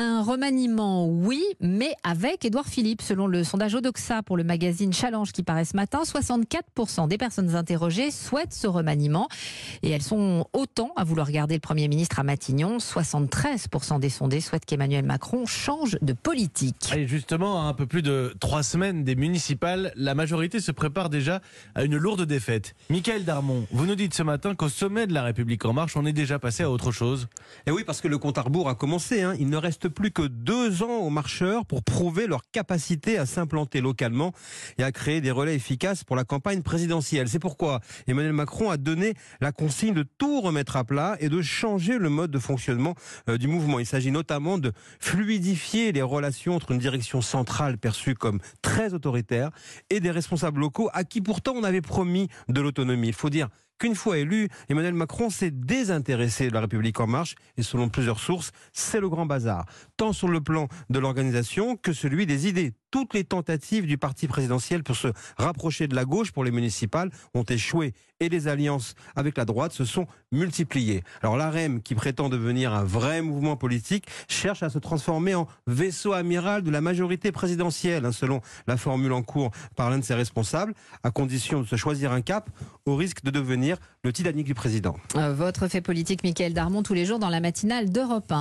Um, Un remaniement, oui, mais avec Édouard Philippe. Selon le sondage Odoxa pour le magazine Challenge qui paraît ce matin, 64% des personnes interrogées souhaitent ce remaniement. Et elles sont autant à vouloir garder le Premier ministre à Matignon. 73% des sondés souhaitent qu'Emmanuel Macron change de politique. Et justement, à un peu plus de trois semaines des municipales, la majorité se prépare déjà à une lourde défaite. Michael Darmon, vous nous dites ce matin qu'au sommet de la République en marche, on est déjà passé à autre chose. Et oui, parce que le compte à rebours a commencé. Hein. Il ne reste plus que deux ans aux marcheurs pour prouver leur capacité à s'implanter localement et à créer des relais efficaces pour la campagne présidentielle. C'est pourquoi Emmanuel Macron a donné la consigne de tout remettre à plat et de changer le mode de fonctionnement euh, du mouvement. Il s'agit notamment de fluidifier les relations entre une direction centrale perçue comme très autoritaire et des responsables locaux à qui pourtant on avait promis de l'autonomie. Il faut dire qu'une fois élu, Emmanuel Macron s'est désintéressé de la République en marche et selon plusieurs sources, c'est le grand bazar, tant sur le plan de l'organisation que celui des idées. Toutes les tentatives du parti présidentiel pour se rapprocher de la gauche pour les municipales ont échoué et les alliances avec la droite se sont multipliées. Alors l'AREM, qui prétend devenir un vrai mouvement politique, cherche à se transformer en vaisseau amiral de la majorité présidentielle, hein, selon la formule en cours par l'un de ses responsables, à condition de se choisir un cap, au risque de devenir le Titanic du président. Euh, votre fait politique, Michael Darmon, tous les jours dans la matinale d'Europe 1.